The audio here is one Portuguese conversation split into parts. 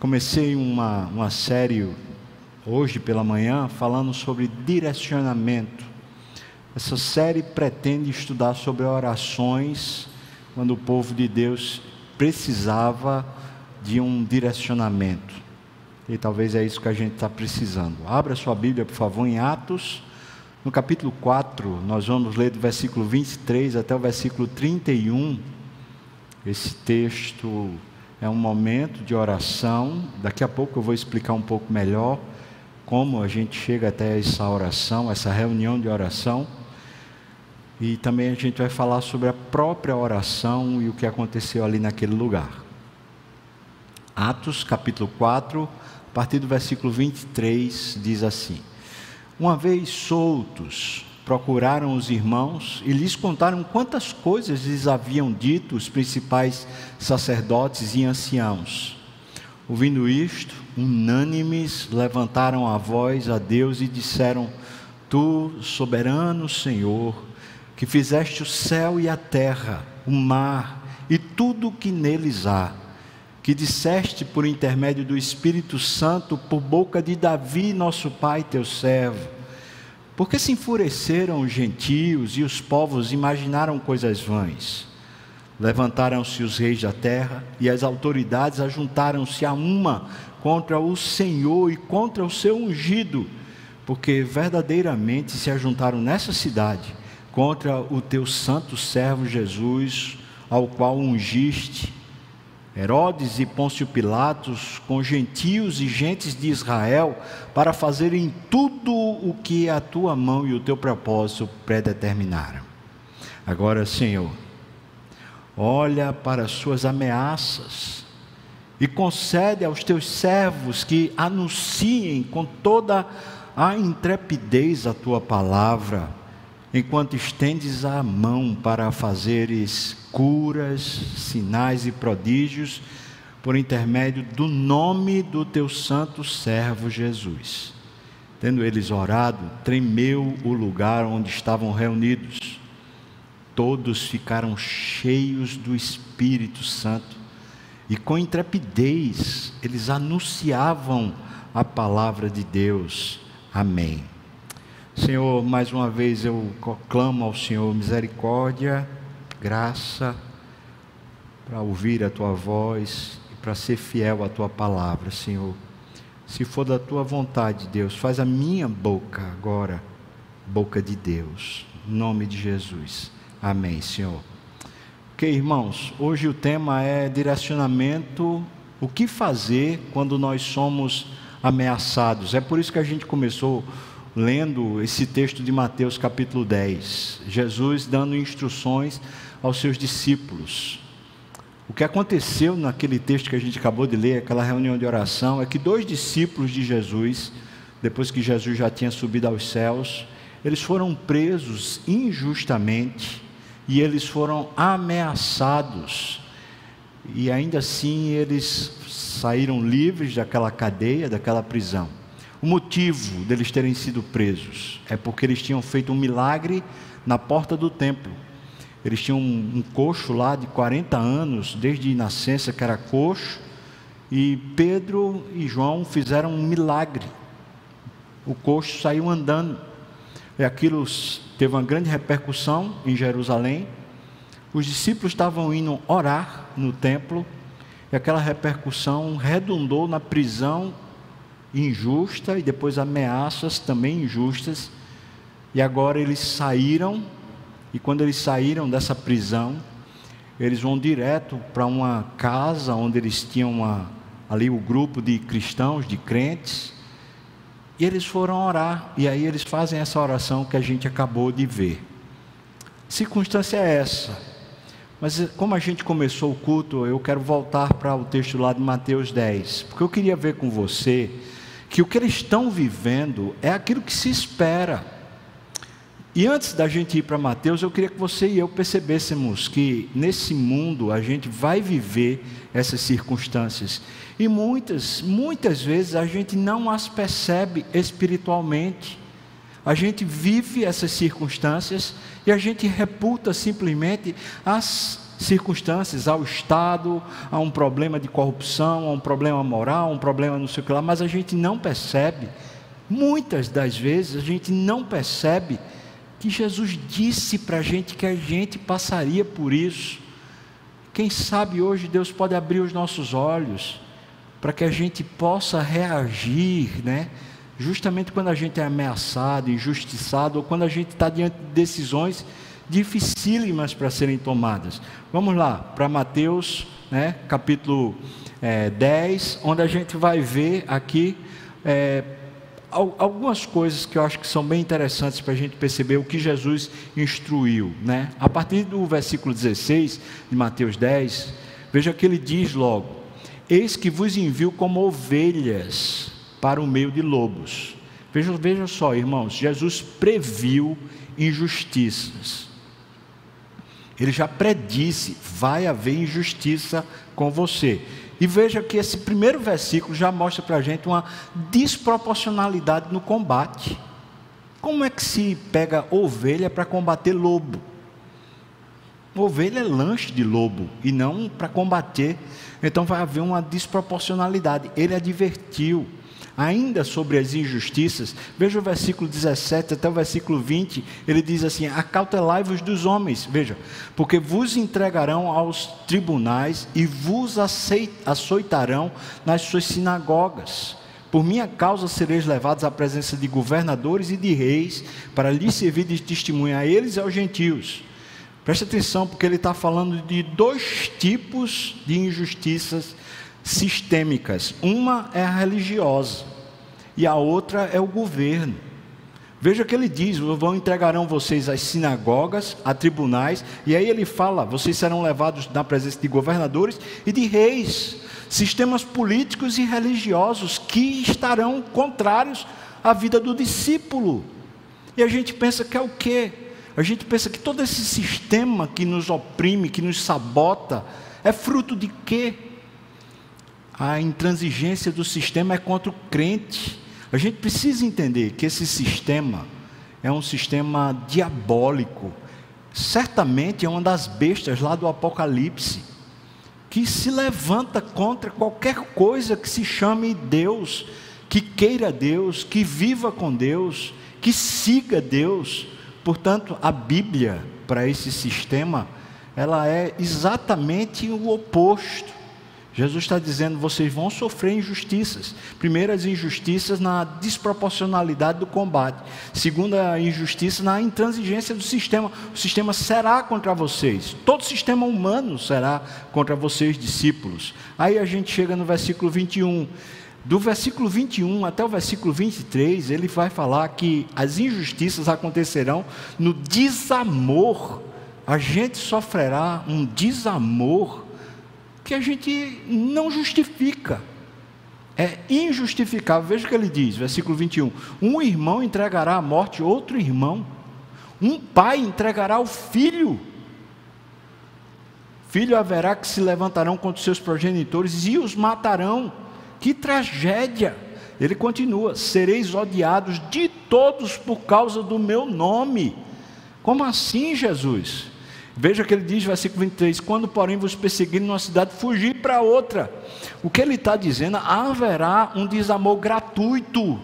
comecei uma, uma série hoje pela manhã falando sobre direcionamento. Essa série pretende estudar sobre orações quando o povo de Deus precisava de um direcionamento. E talvez é isso que a gente está precisando. Abra sua Bíblia, por favor, em Atos, no capítulo 4, nós vamos ler do versículo 23 até o versículo 31. Esse texto é um momento de oração. Daqui a pouco eu vou explicar um pouco melhor como a gente chega até essa oração, essa reunião de oração. E também a gente vai falar sobre a própria oração e o que aconteceu ali naquele lugar. Atos capítulo 4, a partir do versículo 23, diz assim: Uma vez soltos, procuraram os irmãos e lhes contaram quantas coisas lhes haviam dito os principais sacerdotes e anciãos. Ouvindo isto, unânimes levantaram a voz a Deus e disseram: Tu, soberano Senhor, que fizeste o céu e a terra, o mar e tudo o que neles há, que disseste por intermédio do Espírito Santo por boca de Davi, nosso pai, teu servo porque se enfureceram os gentios e os povos imaginaram coisas vãs. Levantaram-se os reis da terra e as autoridades ajuntaram-se a uma contra o Senhor e contra o seu ungido, porque verdadeiramente se ajuntaram nessa cidade contra o teu santo servo Jesus, ao qual ungiste Herodes e Pôncio Pilatos, com gentios e gentes de Israel, para fazerem tudo o que a tua mão e o teu propósito predeterminaram. Agora, Senhor, olha para as suas ameaças e concede aos teus servos que anunciem com toda a intrepidez a tua palavra enquanto estendes a mão para fazeres curas, sinais e prodígios, por intermédio do nome do teu santo servo Jesus. Tendo eles orado, tremeu o lugar onde estavam reunidos. Todos ficaram cheios do Espírito Santo e com intrepidez eles anunciavam a palavra de Deus. Amém. Senhor, mais uma vez eu clamo ao Senhor misericórdia, graça, para ouvir a tua voz e para ser fiel à tua palavra, Senhor. Se for da tua vontade, Deus, faz a minha boca agora, boca de Deus, em nome de Jesus. Amém, Senhor. Ok, irmãos, hoje o tema é direcionamento, o que fazer quando nós somos ameaçados. É por isso que a gente começou lendo esse texto de Mateus capítulo 10. Jesus dando instruções aos seus discípulos. O que aconteceu naquele texto que a gente acabou de ler, aquela reunião de oração, é que dois discípulos de Jesus, depois que Jesus já tinha subido aos céus, eles foram presos injustamente e eles foram ameaçados. E ainda assim eles saíram livres daquela cadeia, daquela prisão. O motivo deles terem sido presos é porque eles tinham feito um milagre na porta do templo. Eles tinham um, um coxo lá de 40 anos, desde nascença que era coxo, e Pedro e João fizeram um milagre. O coxo saiu andando. E aquilo teve uma grande repercussão em Jerusalém. Os discípulos estavam indo orar no templo, e aquela repercussão redundou na prisão injusta e depois ameaças também injustas. E agora eles saíram, e quando eles saíram dessa prisão, eles vão direto para uma casa onde eles tinham uma, ali o grupo de cristãos, de crentes, e eles foram orar, e aí eles fazem essa oração que a gente acabou de ver. Circunstância é essa. Mas como a gente começou o culto, eu quero voltar para o texto lá de Mateus 10, porque eu queria ver com você que o que eles estão vivendo é aquilo que se espera. E antes da gente ir para Mateus, eu queria que você e eu percebêssemos que nesse mundo a gente vai viver essas circunstâncias. E muitas, muitas vezes a gente não as percebe espiritualmente. A gente vive essas circunstâncias e a gente reputa simplesmente as circunstâncias, ao Estado, a um problema de corrupção, a um problema moral, a um problema não sei o que lá, mas a gente não percebe, muitas das vezes a gente não percebe que Jesus disse para a gente que a gente passaria por isso. Quem sabe hoje Deus pode abrir os nossos olhos para que a gente possa reagir, né? Justamente quando a gente é ameaçado, injustiçado, ou quando a gente está diante de decisões dificílimas para serem tomadas. Vamos lá, para Mateus, né, capítulo é, 10, onde a gente vai ver aqui é, algumas coisas que eu acho que são bem interessantes para a gente perceber o que Jesus instruiu. Né? A partir do versículo 16 de Mateus 10, veja que ele diz logo: Eis que vos envio como ovelhas para o meio de lobos. Veja, veja só, irmãos, Jesus previu injustiças. Ele já predisse: vai haver injustiça com você. E veja que esse primeiro versículo já mostra para a gente uma desproporcionalidade no combate. Como é que se pega ovelha para combater lobo? Ovelha é lanche de lobo e não para combater. Então vai haver uma desproporcionalidade. Ele advertiu ainda sobre as injustiças, veja o versículo 17 até o versículo 20, ele diz assim: Acautelai-vos dos homens, veja, porque vos entregarão aos tribunais e vos açoitarão nas suas sinagogas. Por minha causa sereis levados à presença de governadores e de reis, para lhes servir de testemunha a eles e aos gentios. Preste atenção, porque ele está falando de dois tipos de injustiças sistêmicas. Uma é a religiosa e a outra é o governo. Veja que ele diz: vão entregarão vocês às sinagogas, a tribunais, e aí ele fala: vocês serão levados na presença de governadores e de reis, sistemas políticos e religiosos que estarão contrários à vida do discípulo. E a gente pensa que é o quê? A gente pensa que todo esse sistema que nos oprime, que nos sabota, é fruto de quê? A intransigência do sistema é contra o crente. A gente precisa entender que esse sistema é um sistema diabólico. Certamente é uma das bestas lá do Apocalipse que se levanta contra qualquer coisa que se chame Deus, que queira Deus, que viva com Deus, que siga Deus. Portanto, a Bíblia para esse sistema, ela é exatamente o oposto. Jesus está dizendo: vocês vão sofrer injustiças. Primeiro, as injustiças na desproporcionalidade do combate. Segundo, a injustiça na intransigência do sistema. O sistema será contra vocês. Todo sistema humano será contra vocês, discípulos. Aí a gente chega no versículo 21. Do versículo 21 até o versículo 23, ele vai falar que as injustiças acontecerão no desamor. A gente sofrerá um desamor que a gente não justifica. É injustificável. Veja o que ele diz, versículo 21. Um irmão entregará à morte outro irmão. Um pai entregará o filho. Filho haverá que se levantarão contra seus progenitores e os matarão. Que tragédia! Ele continua: sereis odiados de todos por causa do meu nome. Como assim, Jesus? Veja que ele diz, versículo 23: Quando, porém, vos perseguirem numa cidade, fugir para outra. O que ele está dizendo? Haverá um desamor gratuito.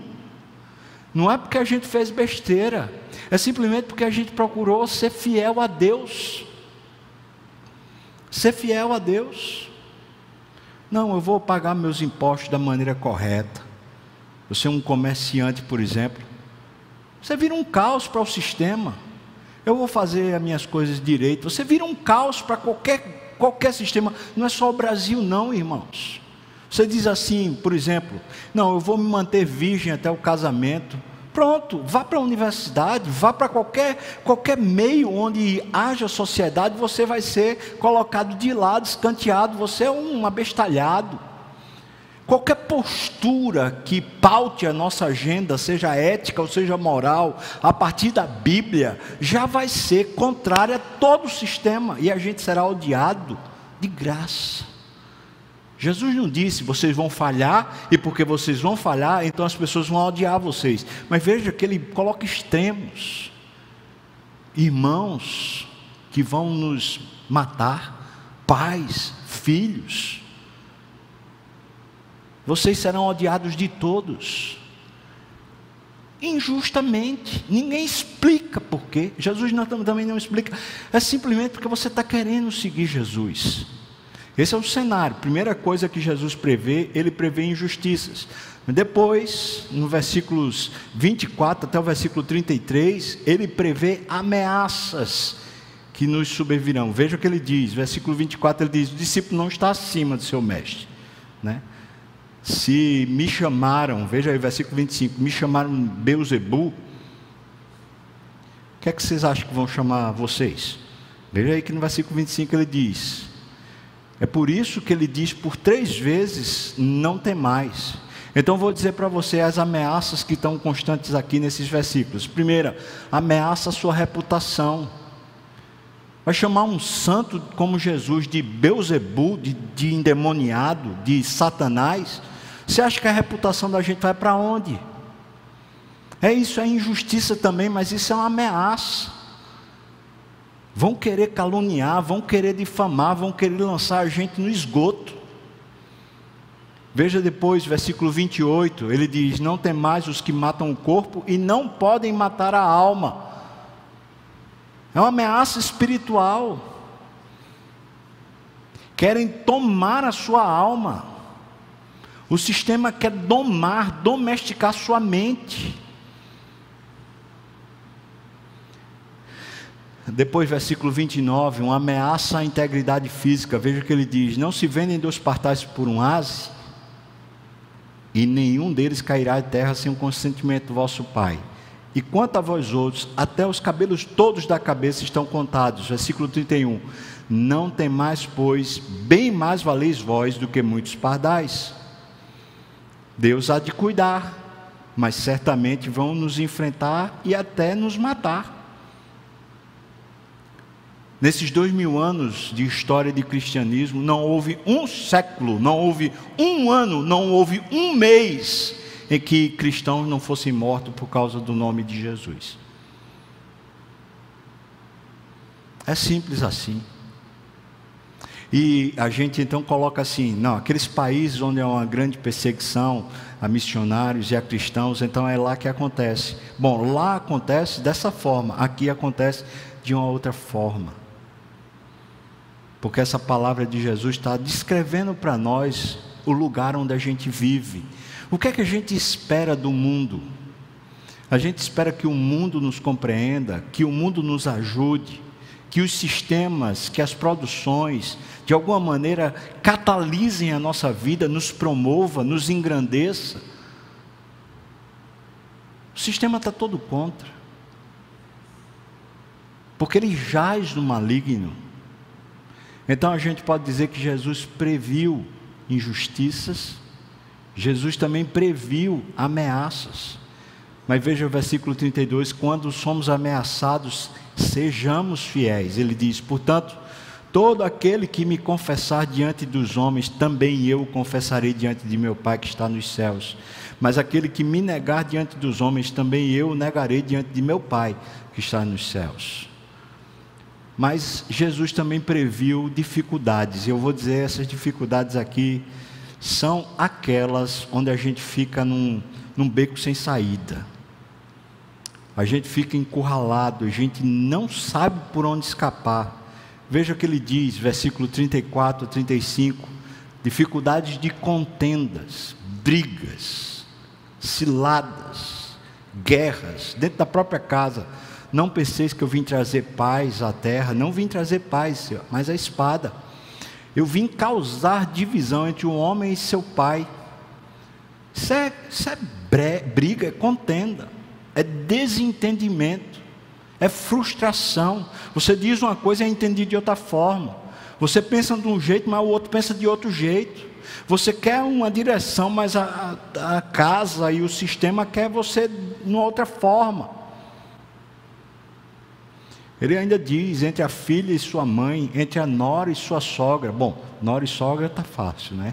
Não é porque a gente fez besteira, é simplesmente porque a gente procurou ser fiel a Deus. Ser fiel a Deus. Não, eu vou pagar meus impostos da maneira correta. Você é um comerciante, por exemplo. Você vira um caos para o sistema eu vou fazer as minhas coisas direito. Você vira um caos para qualquer, qualquer sistema. Não é só o Brasil, não, irmãos. Você diz assim, por exemplo, não, eu vou me manter virgem até o casamento. Pronto, vá para a universidade, vá para qualquer, qualquer meio onde haja sociedade, você vai ser colocado de lado, escanteado, você é um abestalhado. Qualquer postura que paute a nossa agenda, seja ética ou seja moral, a partir da Bíblia, já vai ser contrária a todo o sistema e a gente será odiado de graça. Jesus não disse, vocês vão falhar, e porque vocês vão falhar, então as pessoas vão odiar vocês. Mas veja que ele coloca extremos. Irmãos que vão nos matar, pais, filhos. Vocês serão odiados de todos. Injustamente. Ninguém explica por quê. Jesus não, também não explica. É simplesmente porque você está querendo seguir Jesus. Esse é o cenário. Primeira coisa que Jesus prevê, ele prevê injustiças. Depois, no versículos 24 até o versículo 33, ele prevê ameaças que nos sobrevirão. Veja o que ele diz, versículo 24, ele diz: O discípulo não está acima do seu mestre. Né? Se me chamaram, veja aí, versículo 25, me chamaram Beuzebu, o que é que vocês acham que vão chamar vocês? Veja aí que no versículo 25 ele diz: É por isso que ele diz por três vezes: Não tem mais. Então vou dizer para você as ameaças que estão constantes aqui nesses versículos. Primeira, ameaça a sua reputação. Vai chamar um santo como Jesus de Beuzebu, de, de endemoniado, de Satanás. Você acha que a reputação da gente vai para onde? É isso, é injustiça também, mas isso é uma ameaça. Vão querer caluniar, vão querer difamar, vão querer lançar a gente no esgoto. Veja depois, versículo 28, ele diz: Não tem mais os que matam o corpo e não podem matar a alma. É uma ameaça espiritual. Querem tomar a sua alma. O sistema quer domar, domesticar sua mente. Depois, versículo 29, uma ameaça à integridade física. Veja o que ele diz: Não se vendem dois partais por um ase, e nenhum deles cairá de terra sem o consentimento do vosso Pai. E quanto a vós outros, até os cabelos todos da cabeça estão contados. Versículo 31. Não tem mais, pois, bem mais valeis vós do que muitos pardais. Deus há de cuidar, mas certamente vão nos enfrentar e até nos matar. Nesses dois mil anos de história de cristianismo, não houve um século, não houve um ano, não houve um mês em que cristãos não fossem mortos por causa do nome de Jesus. É simples assim. E a gente então coloca assim: não, aqueles países onde há uma grande perseguição a missionários e a cristãos, então é lá que acontece. Bom, lá acontece dessa forma, aqui acontece de uma outra forma. Porque essa palavra de Jesus está descrevendo para nós o lugar onde a gente vive o que é que a gente espera do mundo? A gente espera que o mundo nos compreenda, que o mundo nos ajude, que os sistemas, que as produções, de alguma maneira, catalisem a nossa vida, nos promova, nos engrandeça. O sistema está todo contra. Porque ele jaz no maligno. Então a gente pode dizer que Jesus previu injustiças, Jesus também previu ameaças. Mas veja o versículo 32: quando somos ameaçados, sejamos fiéis. Ele diz: portanto, todo aquele que me confessar diante dos homens, também eu o confessarei diante de meu Pai que está nos céus. Mas aquele que me negar diante dos homens, também eu o negarei diante de meu Pai que está nos céus. Mas Jesus também previu dificuldades, e eu vou dizer essas dificuldades aqui são aquelas onde a gente fica num, num beco sem saída. A gente fica encurralado, a gente não sabe por onde escapar. Veja o que ele diz, versículo 34, 35. Dificuldades de contendas, brigas, ciladas, guerras, dentro da própria casa. Não penseis que eu vim trazer paz à terra, não vim trazer paz, mas a espada. Eu vim causar divisão entre o homem e seu pai. Isso é, isso é briga, é contenda, é desentendimento, é frustração. Você diz uma coisa e é entendido de outra forma. Você pensa de um jeito, mas o outro pensa de outro jeito. Você quer uma direção, mas a, a, casa e o sistema quer você de uma outra forma. Ele ainda diz entre a filha e sua mãe, entre a nora e sua sogra. Bom, nora e sogra está fácil, né?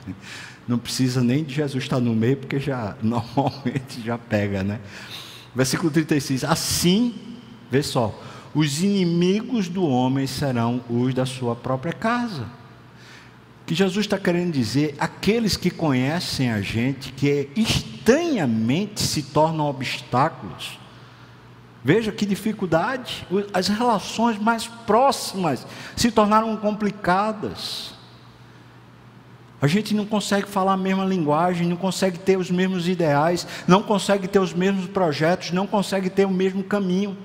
Não precisa nem de Jesus estar no meio, porque já normalmente já pega, né? Versículo 36. Assim, vê só, os inimigos do homem serão os da sua própria casa. que Jesus está querendo dizer, aqueles que conhecem a gente, que estranhamente se tornam obstáculos. Veja que dificuldade, as relações mais próximas se tornaram complicadas. A gente não consegue falar a mesma linguagem, não consegue ter os mesmos ideais, não consegue ter os mesmos projetos, não consegue ter o mesmo caminho.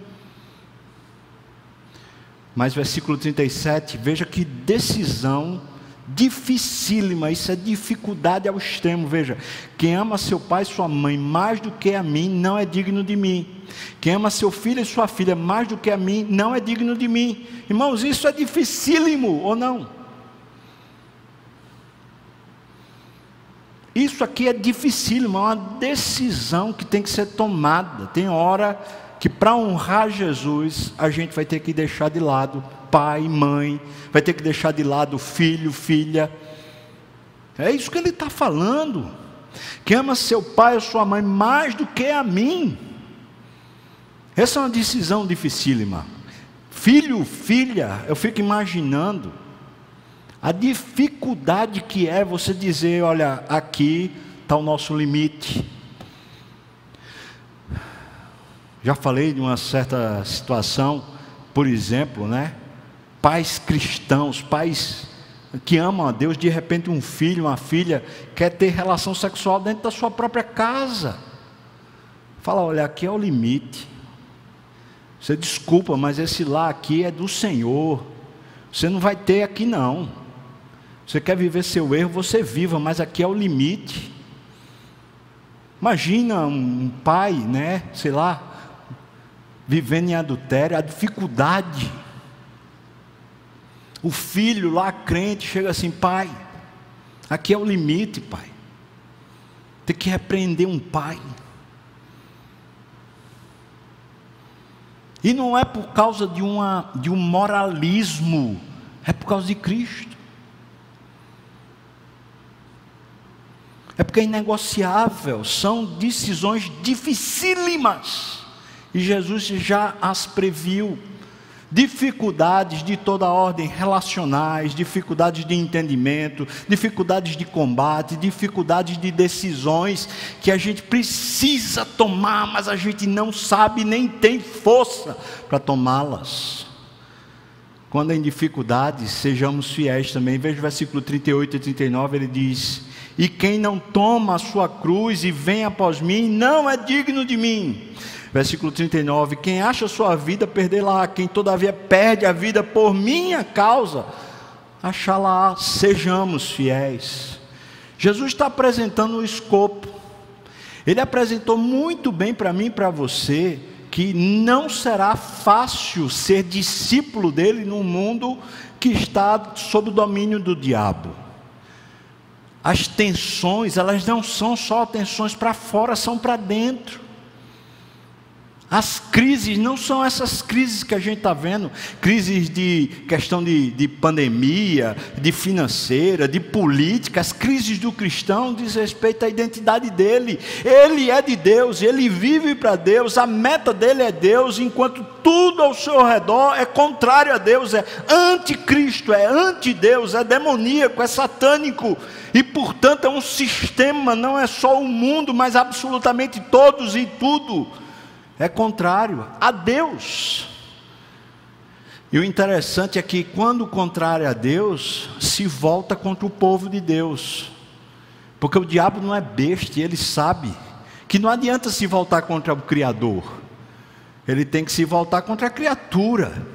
Mas versículo 37, veja que decisão dificílima, isso é dificuldade ao extremo. Veja, quem ama seu pai e sua mãe mais do que a mim não é digno de mim. Quem ama seu filho e sua filha mais do que a mim não é digno de mim. Irmãos, isso é dificílimo ou não? Isso aqui é dificílimo, é uma decisão que tem que ser tomada. Tem hora que para honrar Jesus, a gente vai ter que deixar de lado pai, mãe, vai ter que deixar de lado filho, filha. É isso que ele está falando. Que ama seu pai ou sua mãe mais do que a mim. Essa é uma decisão dificílima. Filho, filha, eu fico imaginando a dificuldade que é você dizer: olha, aqui está o nosso limite. Já falei de uma certa situação, por exemplo, né? Pais cristãos, pais que amam a Deus, de repente um filho, uma filha quer ter relação sexual dentro da sua própria casa. Fala, olha, aqui é o limite. Você desculpa, mas esse lá aqui é do Senhor. Você não vai ter aqui não. Você quer viver seu erro, você viva, mas aqui é o limite. Imagina um pai, né, sei lá, vivendo em adultério, a dificuldade. O filho lá crente chega assim, pai, aqui é o limite, pai. Tem que repreender um pai. E não é por causa de, uma, de um moralismo, é por causa de Cristo. É porque é inegociável, são decisões dificílimas. E Jesus já as previu dificuldades de toda ordem relacionais, dificuldades de entendimento, dificuldades de combate, dificuldades de decisões que a gente precisa tomar, mas a gente não sabe nem tem força para tomá-las. Quando em dificuldades, sejamos fiéis também. Veja o versículo 38 e 39, ele diz: E quem não toma a sua cruz e vem após mim, não é digno de mim. Versículo 39: Quem acha sua vida, perdê-la. Quem todavia perde a vida por minha causa, achá-la. Sejamos fiéis. Jesus está apresentando o escopo. Ele apresentou muito bem para mim e para você que não será fácil ser discípulo dele num mundo que está sob o domínio do diabo. As tensões, elas não são só tensões para fora, são para dentro. As crises não são essas crises que a gente está vendo, crises de questão de, de, pandemia, de financeira, de política. As crises do cristão diz respeito à identidade dele. Ele é de Deus, ele vive para Deus, a meta dele é Deus, enquanto tudo ao seu redor é contrário a Deus, é anticristo, é anti-Deus, é demoníaco, é satânico. E portanto é um sistema, não é só o mundo, mas absolutamente todos e tudo é contrário a Deus. E o interessante é que quando contrário a Deus, se volta contra o povo de Deus. Porque o diabo não é besta, ele sabe que não adianta se voltar contra o Criador. Ele tem que se voltar contra a criatura.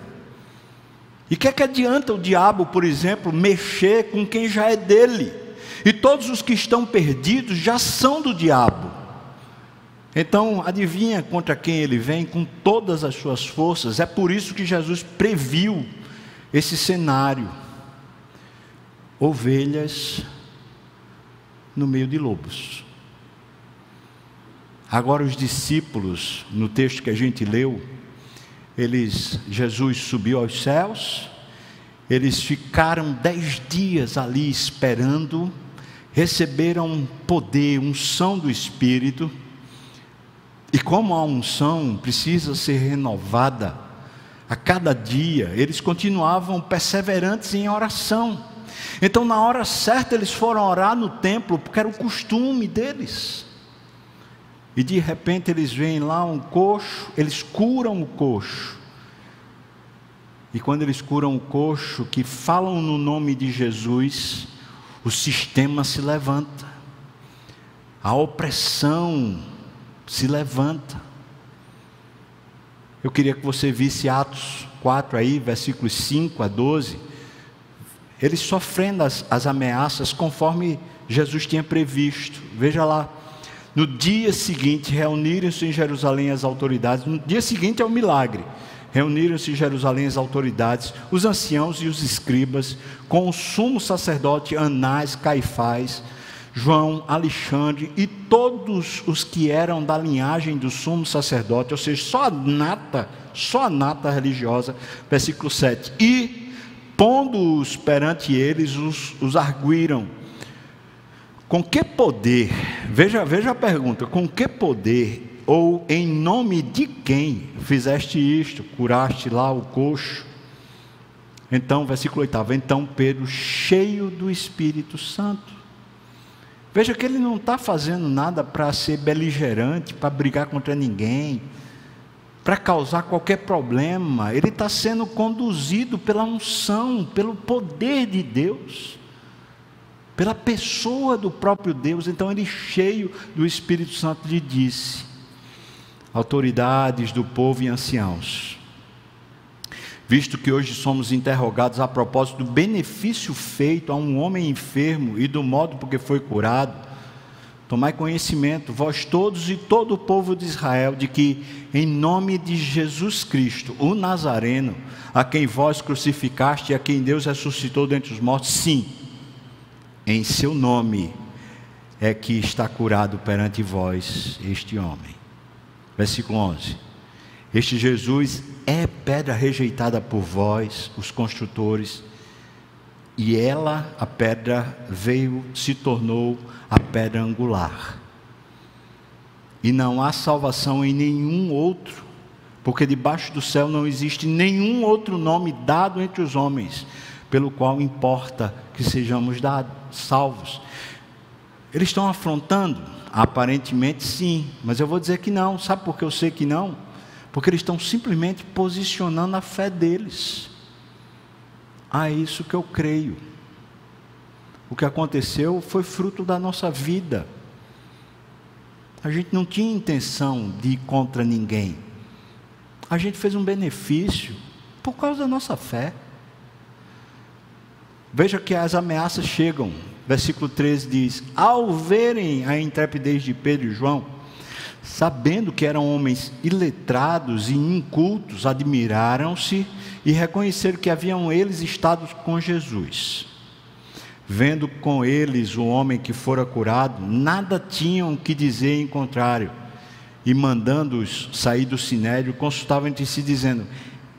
E o que é que adianta o diabo, por exemplo, mexer com quem já é dele? E todos os que estão perdidos já são do diabo. Então, adivinha contra quem ele vem com todas as suas forças. É por isso que Jesus previu esse cenário: ovelhas no meio de lobos. Agora, os discípulos, no texto que a gente leu, eles, Jesus subiu aos céus, eles ficaram dez dias ali esperando, receberam poder, unção do Espírito e como a unção precisa ser renovada a cada dia, eles continuavam perseverantes em oração. Então, na hora certa, eles foram orar no templo, porque era o costume deles. E de repente eles veem lá um coxo, eles curam o coxo. E quando eles curam o coxo, que falam no nome de Jesus, o sistema se levanta, a opressão se levanta. Eu queria que você visse Atos 4 aí, versículos 5 a 12. Eles sofrendo as, as ameaças conforme Jesus tinha previsto. Veja lá. No dia seguinte, reuniram-se em Jerusalém as autoridades. No dia seguinte é o um milagre. Reuniram-se em Jerusalém as autoridades, os anciãos e os escribas, com o sumo sacerdote Anás, Caifás, João, Alexandre e todos os que eram da linhagem do sumo sacerdote, ou seja, só a nata, só a nata religiosa, versículo 7. E, pondo-os perante eles, os, os arguíram com que poder, veja, veja a pergunta, com que poder ou em nome de quem fizeste isto, curaste lá o coxo? Então, versículo 8, então Pedro, cheio do Espírito Santo, veja que ele não está fazendo nada para ser beligerante, para brigar contra ninguém, para causar qualquer problema, ele está sendo conduzido pela unção, pelo poder de Deus pela pessoa do próprio Deus. Então ele, cheio do Espírito Santo, lhe disse: autoridades do povo e anciãos, visto que hoje somos interrogados a propósito do benefício feito a um homem enfermo e do modo por que foi curado, tomai conhecimento, vós todos e todo o povo de Israel, de que, em nome de Jesus Cristo, o Nazareno, a quem vós crucificaste e a quem Deus ressuscitou dentre os mortos, sim em seu nome é que está curado perante vós este homem. Versículo 11. Este Jesus é pedra rejeitada por vós, os construtores, e ela, a pedra, veio, se tornou a pedra angular. E não há salvação em nenhum outro, porque debaixo do céu não existe nenhum outro nome dado entre os homens, pelo qual importa que sejamos salvos. Eles estão afrontando? Aparentemente sim, mas eu vou dizer que não. Sabe por que eu sei que não? Porque eles estão simplesmente posicionando a fé deles. Ah, é isso que eu creio. O que aconteceu foi fruto da nossa vida. A gente não tinha intenção de ir contra ninguém. A gente fez um benefício por causa da nossa fé. Veja que as ameaças chegam. Versículo 13 diz: Ao verem a intrepidez de Pedro e João, sabendo que eram homens iletrados e incultos, admiraram-se e reconheceram que haviam eles estado com Jesus. Vendo com eles o homem que fora curado, nada tinham que dizer em contrário. E mandando-os sair do sinédrio, consultavam entre si, dizendo: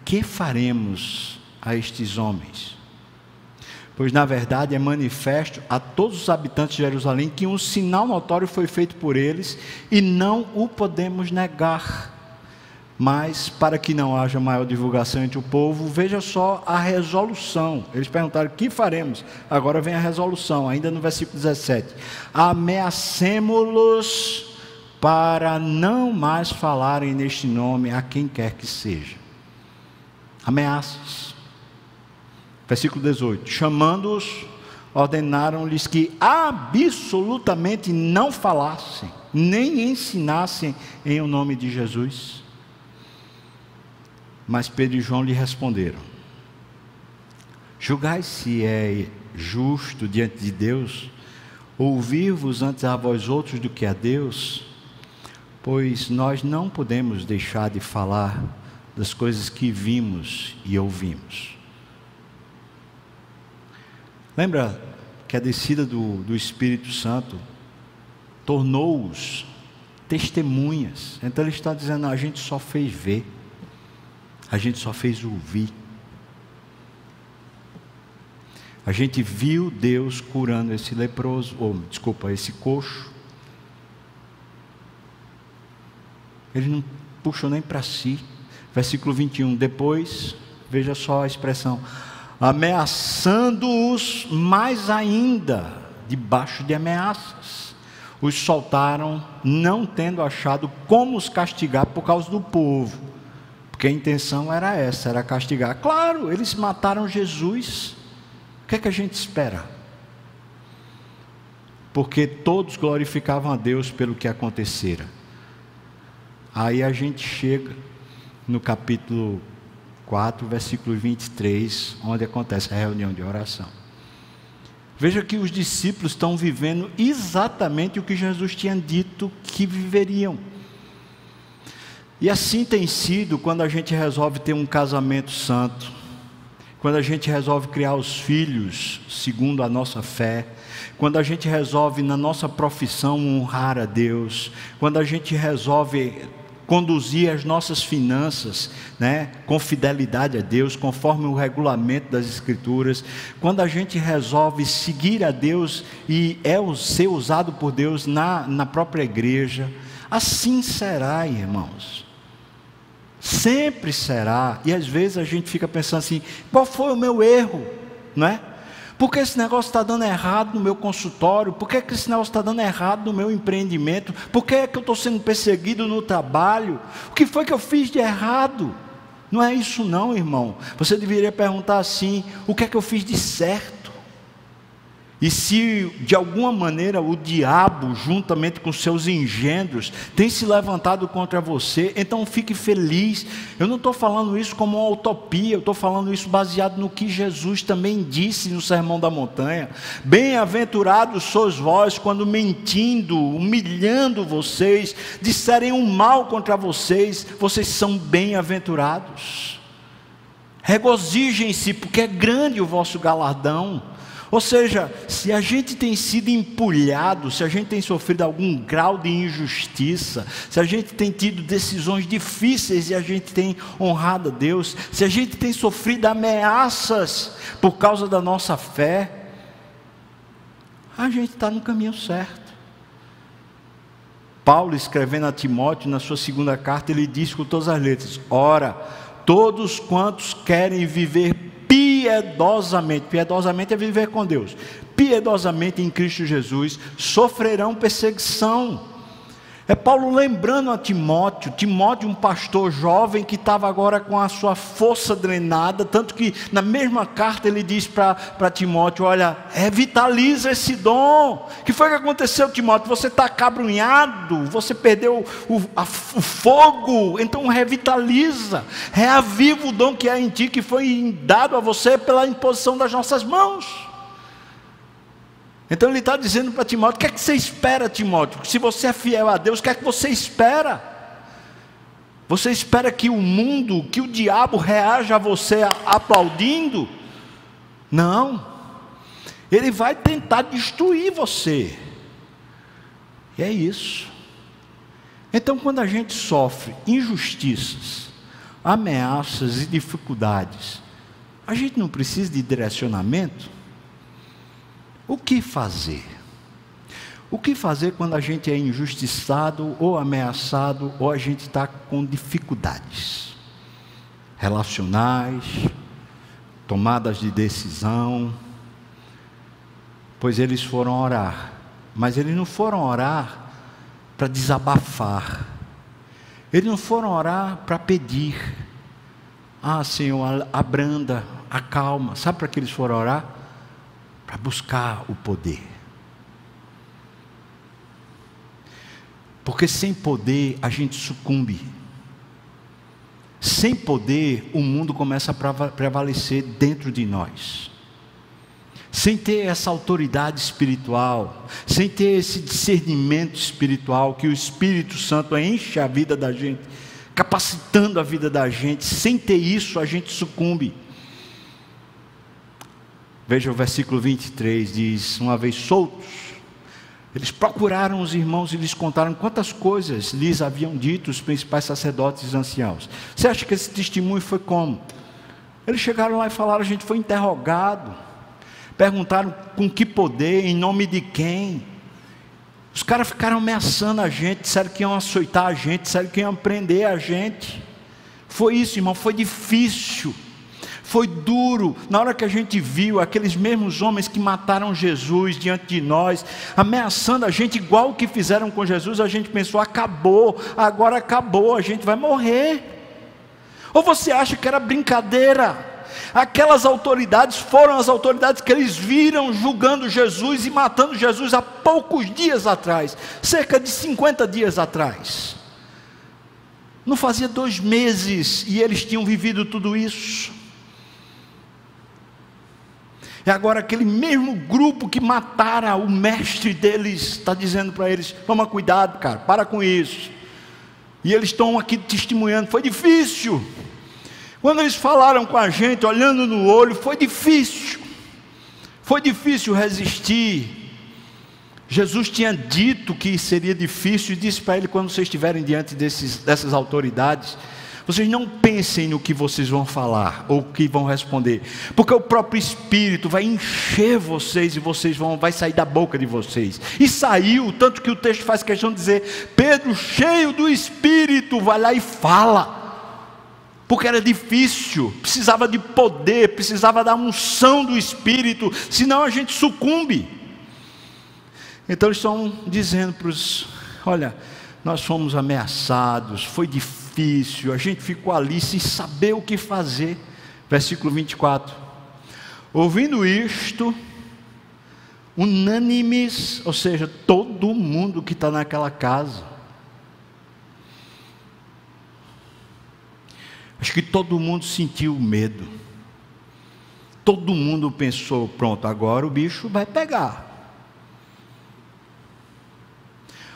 Que faremos a estes homens? Pois na verdade é manifesto a todos os habitantes de Jerusalém que um sinal notório foi feito por eles e não o podemos negar. Mas, para que não haja maior divulgação entre o povo, veja só a resolução. Eles perguntaram: o que faremos? Agora vem a resolução, ainda no versículo 17: ameacemos-los para não mais falarem neste nome a quem quer que seja. Ameaças. Versículo 18: Chamando-os, ordenaram-lhes que absolutamente não falassem, nem ensinassem em o nome de Jesus. Mas Pedro e João lhe responderam: Julgai se é justo diante de Deus ouvir-vos antes a vós outros do que a Deus, pois nós não podemos deixar de falar das coisas que vimos e ouvimos. Lembra que a descida do, do Espírito Santo tornou-os testemunhas. Então ele está dizendo: a gente só fez ver, a gente só fez ouvir. A gente viu Deus curando esse leproso, ou desculpa, esse coxo. Ele não puxou nem para si. Versículo 21. Depois, veja só a expressão: ameaçando-os mais ainda, debaixo de ameaças. Os soltaram, não tendo achado como os castigar por causa do povo, porque a intenção era essa, era castigar. Claro, eles mataram Jesus. O que é que a gente espera? Porque todos glorificavam a Deus pelo que acontecera. Aí a gente chega no capítulo 4, versículo 23, onde acontece a reunião de oração. Veja que os discípulos estão vivendo exatamente o que Jesus tinha dito que viveriam. E assim tem sido quando a gente resolve ter um casamento santo, quando a gente resolve criar os filhos segundo a nossa fé, quando a gente resolve na nossa profissão honrar a Deus, quando a gente resolve conduzir as nossas finanças né, com fidelidade a Deus, conforme o regulamento das Escrituras, quando a gente resolve seguir a Deus e é ser usado por Deus na, na própria igreja, assim será, irmãos. Sempre será, e às vezes a gente fica pensando assim: qual foi o meu erro? Não é? Por que esse negócio está dando errado no meu consultório? Por que, esse negócio está dando errado no meu empreendimento? Por que, é que eu estou sendo perseguido no trabalho? O que foi que eu fiz de errado? Não é isso, não, irmão. Você deveria perguntar assim: o que é que eu fiz de certo? E se de alguma maneira o diabo, juntamente com seus engendros, tem se levantado contra você, então fique feliz. Eu não estou falando isso como uma utopia, eu estou falando isso baseado no que Jesus também disse no Sermão da Montanha. Bem-aventurados sois vós quando mentindo, humilhando vocês, disserem um mal contra vocês, vocês são bem-aventurados. Regozijem-se, porque é grande o vosso galardão. Ou seja, se a gente tem sido empulhado, se a gente tem sofrido algum grau de injustiça, se a gente tem tido decisões difíceis e a gente tem honrado a Deus, se a gente tem sofrido ameaças por causa da nossa fé, a gente está no caminho certo. Paulo, escrevendo a Timóteo, na sua segunda carta, ele diz com todas as letras: Ora, todos quantos querem viver piedosamente, piedosamente é viver com Deus, piedosamente em Cristo Jesus, sofrerão perseguição. É Paulo lembrando a Timóteo, Timóteo, um pastor jovem que estava agora com a sua força drenada, tanto que na mesma carta ele diz para Timóteo: Olha, revitaliza esse dom. Que foi que aconteceu, Timóteo? Você está cabrunhado, você perdeu o, a, o fogo, então revitaliza, reaviva o dom que há em ti, que foi dado a você pela imposição das nossas mãos. Então ele está dizendo para Timóteo: o que é que você espera, Timóteo? Se você é fiel a Deus, o que é que você espera? Você espera que o mundo, que o diabo reaja a você aplaudindo? Não. Ele vai tentar destruir você. E é isso. Então, quando a gente sofre injustiças, ameaças e dificuldades, a gente não precisa de direcionamento? O que fazer? O que fazer quando a gente é injustiçado ou ameaçado ou a gente está com dificuldades relacionais, tomadas de decisão? Pois eles foram orar, mas eles não foram orar para desabafar, eles não foram orar para pedir. Ah, Senhor, abranda, acalma. Sabe para que eles foram orar? Para buscar o poder. Porque sem poder a gente sucumbe. Sem poder o mundo começa a prevalecer dentro de nós. Sem ter essa autoridade espiritual, sem ter esse discernimento espiritual que o Espírito Santo enche a vida da gente, capacitando a vida da gente, sem ter isso a gente sucumbe. Veja o versículo 23, diz: Uma vez soltos, eles procuraram os irmãos e lhes contaram quantas coisas lhes haviam dito os principais sacerdotes e anciãos. Você acha que esse testemunho foi como? Eles chegaram lá e falaram: a gente foi interrogado, perguntaram com que poder, em nome de quem. Os caras ficaram ameaçando a gente, disseram que iam açoitar a gente, disseram que iam prender a gente. Foi isso, irmão, foi difícil foi duro. Na hora que a gente viu aqueles mesmos homens que mataram Jesus diante de nós, ameaçando a gente igual o que fizeram com Jesus, a gente pensou: acabou, agora acabou, a gente vai morrer. Ou você acha que era brincadeira? Aquelas autoridades foram as autoridades que eles viram julgando Jesus e matando Jesus há poucos dias atrás, cerca de 50 dias atrás. Não fazia dois meses e eles tinham vivido tudo isso. E agora aquele mesmo grupo que matara o mestre deles está dizendo para eles: toma cuidado, cara, para com isso. E eles estão aqui testemunhando, foi difícil. Quando eles falaram com a gente, olhando no olho, foi difícil. Foi difícil resistir. Jesus tinha dito que seria difícil e disse para ele quando vocês estiverem diante desses, dessas autoridades, vocês não pensem no que vocês vão falar ou o que vão responder, porque o próprio Espírito vai encher vocês e vocês vão, vai sair da boca de vocês. E saiu, tanto que o texto faz questão de dizer: Pedro, cheio do Espírito, vai lá e fala. Porque era difícil, precisava de poder, precisava da unção do Espírito, senão a gente sucumbe. Então eles estão dizendo para os: olha, nós fomos ameaçados, foi difícil, a gente ficou ali sem saber o que fazer. Versículo 24. Ouvindo isto, unânimes, ou seja, todo mundo que está naquela casa, acho que todo mundo sentiu medo. Todo mundo pensou: pronto, agora o bicho vai pegar.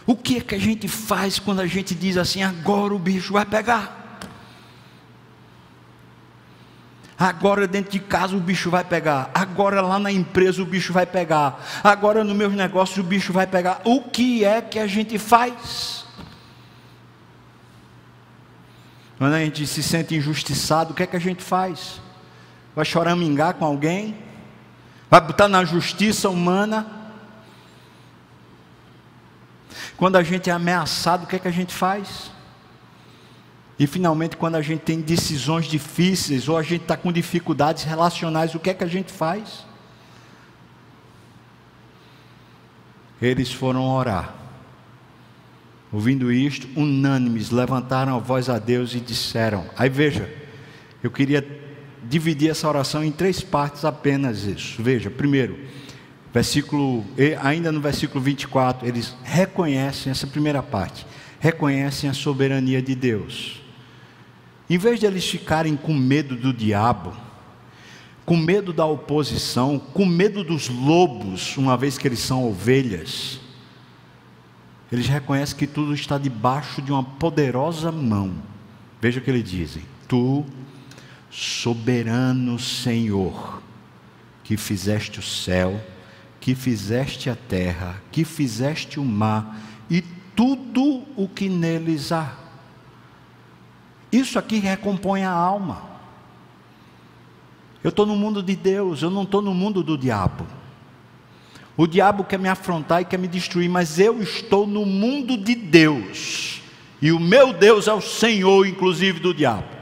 O que é que a gente faz quando a gente diz assim: agora o bicho vai pegar? Agora dentro de casa o bicho vai pegar. Agora lá na empresa o bicho vai pegar. Agora no meu negócio o bicho vai pegar. O que é que a gente faz? Quando a gente se sente injustiçado, o que é que a gente faz? Vai choramingar com alguém? Vai botar na justiça humana? Quando a gente é ameaçado, o que é que a gente faz? E finalmente, quando a gente tem decisões difíceis ou a gente está com dificuldades relacionais, o que é que a gente faz? Eles foram orar. Ouvindo isto, unânimes, levantaram a voz a Deus e disseram. Aí veja, eu queria dividir essa oração em três partes apenas isso. Veja, primeiro, versículo, ainda no versículo 24, eles reconhecem essa primeira parte, reconhecem a soberania de Deus. Em vez de eles ficarem com medo do diabo, com medo da oposição, com medo dos lobos, uma vez que eles são ovelhas, eles reconhecem que tudo está debaixo de uma poderosa mão. Veja o que eles dizem: Tu, soberano Senhor, que fizeste o céu, que fizeste a terra, que fizeste o mar e tudo o que neles há. Isso aqui recompõe a alma. Eu estou no mundo de Deus, eu não estou no mundo do diabo. O diabo quer me afrontar e quer me destruir, mas eu estou no mundo de Deus. E o meu Deus é o Senhor, inclusive do diabo.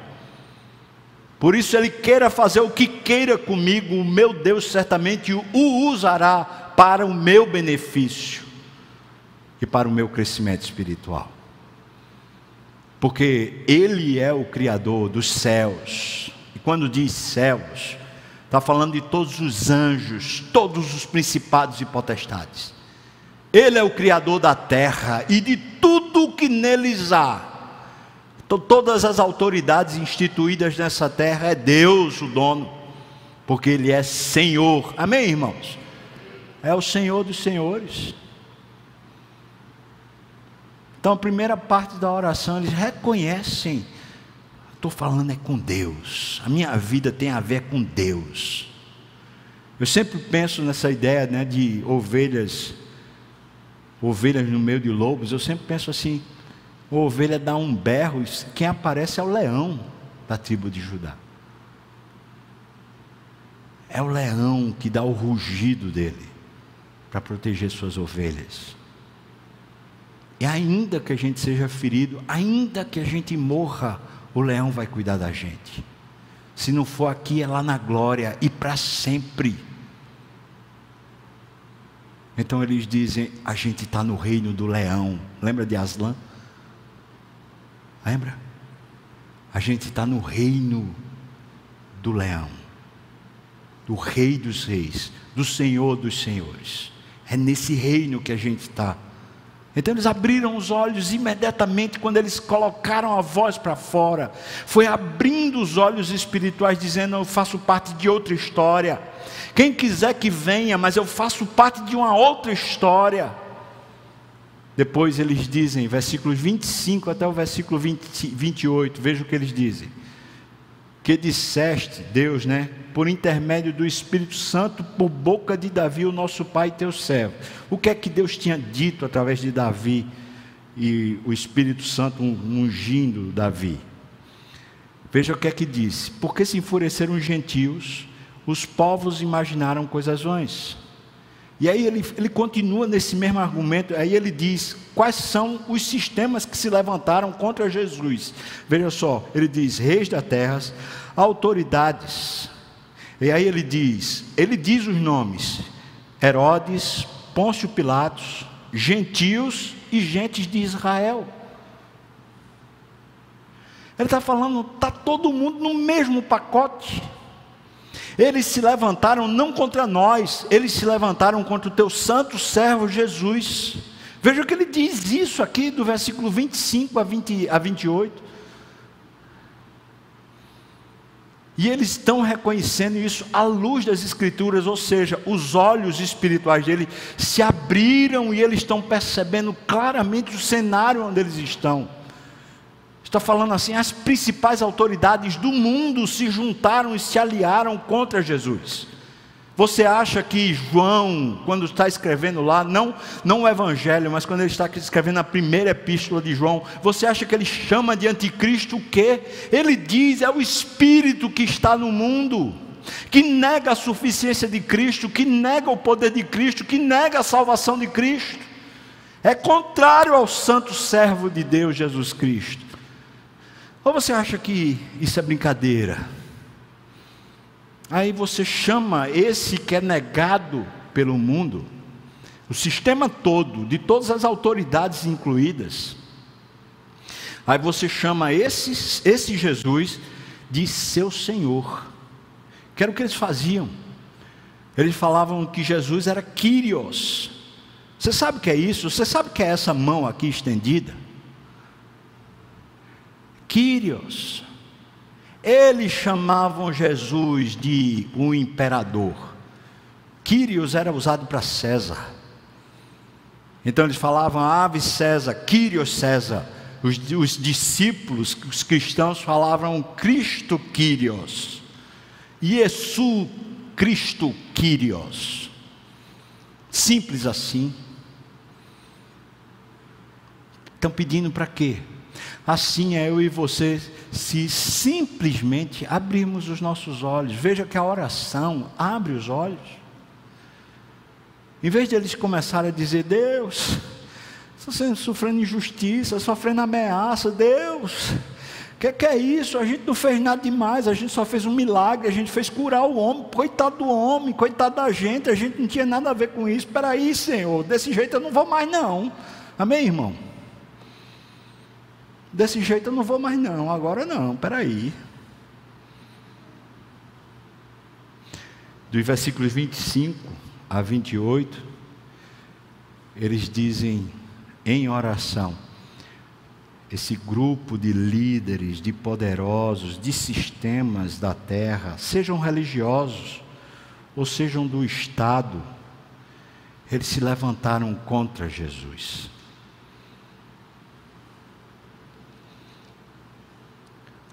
Por isso ele queira fazer o que queira comigo, o meu Deus certamente o usará para o meu benefício e para o meu crescimento espiritual. Porque ele é o criador dos céus. E quando diz céus, está falando de todos os anjos, todos os principados e potestades. Ele é o criador da terra e de tudo o que neles há então, todas as autoridades instituídas nessa terra é Deus o dono, porque Ele é Senhor. Amém, irmãos? É o Senhor dos senhores. Então, a primeira parte da oração, eles reconhecem, estou falando é com Deus, a minha vida tem a ver com Deus. Eu sempre penso nessa ideia né, de ovelhas, ovelhas no meio de lobos, eu sempre penso assim, a ovelha dá um berro, quem aparece é o leão da tribo de Judá. É o leão que dá o rugido dele para proteger suas ovelhas. E ainda que a gente seja ferido, ainda que a gente morra, o leão vai cuidar da gente. Se não for aqui, é lá na glória e para sempre. Então eles dizem: a gente está no reino do leão. Lembra de Aslan? Lembra? A gente está no reino do leão, do rei dos reis, do senhor dos senhores. É nesse reino que a gente está. Então eles abriram os olhos imediatamente quando eles colocaram a voz para fora. Foi abrindo os olhos espirituais, dizendo: Eu faço parte de outra história. Quem quiser que venha, mas eu faço parte de uma outra história. Depois eles dizem, versículos 25 até o versículo 20, 28, veja o que eles dizem. Que disseste, Deus, né? Por intermédio do Espírito Santo, por boca de Davi, o nosso pai teu servo. O que é que Deus tinha dito através de Davi e o Espírito Santo ungindo Davi? Veja o que é que disse: Porque se enfureceram os gentios, os povos imaginaram coisas vãs. E aí ele, ele continua nesse mesmo argumento, aí ele diz quais são os sistemas que se levantaram contra Jesus. Veja só, ele diz reis da terra, autoridades. E aí ele diz, ele diz os nomes: Herodes, Pôncio Pilatos, gentios e gentes de Israel. Ele está falando, está todo mundo no mesmo pacote. Eles se levantaram não contra nós, eles se levantaram contra o teu santo servo Jesus. Veja que ele diz isso aqui do versículo 25 a, 20, a 28. E eles estão reconhecendo isso à luz das Escrituras, ou seja, os olhos espirituais dele se abriram e eles estão percebendo claramente o cenário onde eles estão. Está falando assim: as principais autoridades do mundo se juntaram e se aliaram contra Jesus. Você acha que João, quando está escrevendo lá, não, não o Evangelho, mas quando ele está escrevendo a primeira epístola de João, você acha que ele chama de anticristo o quê? Ele diz: é o Espírito que está no mundo, que nega a suficiência de Cristo, que nega o poder de Cristo, que nega a salvação de Cristo. É contrário ao santo servo de Deus, Jesus Cristo. Ou você acha que isso é brincadeira? Aí você chama esse que é negado pelo mundo, o sistema todo, de todas as autoridades incluídas. Aí você chama esse, esse Jesus de seu Senhor. Que era o que eles faziam. Eles falavam que Jesus era Kyrios. Você sabe o que é isso? Você sabe o que é essa mão aqui estendida? Quírios. Eles chamavam Jesus de um imperador. Quírios era usado para César. Então eles falavam Ave César, Quírios César. Os, os, discípulos, os cristãos falavam Cristo Quírios. Iesu Cristo Quírios. Simples assim. Estão pedindo para quê? Assim é eu e você, se simplesmente abrirmos os nossos olhos. Veja que a oração abre os olhos. Em vez de eles começarem a dizer, Deus, estou sofrendo injustiça, sofrendo ameaça, Deus, o que, que, é isso? A gente não fez nada demais, a gente só fez um milagre, a gente fez curar o homem, coitado do homem, coitado da gente, a gente não tinha nada a ver com isso. Espera aí, Senhor, desse jeito eu não vou mais não. Amém, irmão? Desse jeito eu não vou mais não, agora não, peraí. Dos versículos 25 a 28, eles dizem em oração, esse grupo de líderes, de poderosos, de sistemas da terra, sejam religiosos ou sejam do Estado, eles se levantaram contra Jesus.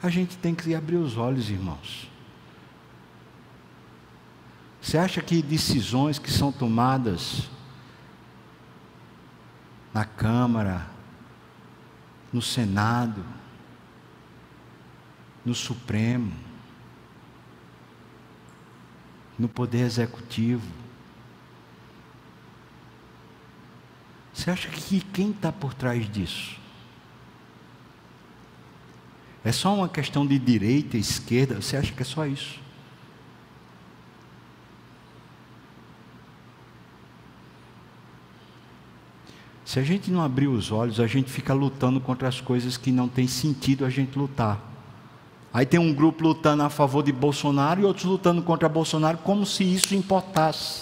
A gente tem que abrir os olhos, irmãos. Você acha que decisões que são tomadas na Câmara, no Senado, no Supremo, no Poder Executivo, você acha que quem está por trás disso? É só uma questão de direita e esquerda? Você acha que é só isso? Se a gente não abrir os olhos, a gente fica lutando contra as coisas que não tem sentido a gente lutar. Aí tem um grupo lutando a favor de Bolsonaro e outros lutando contra Bolsonaro, como se isso importasse.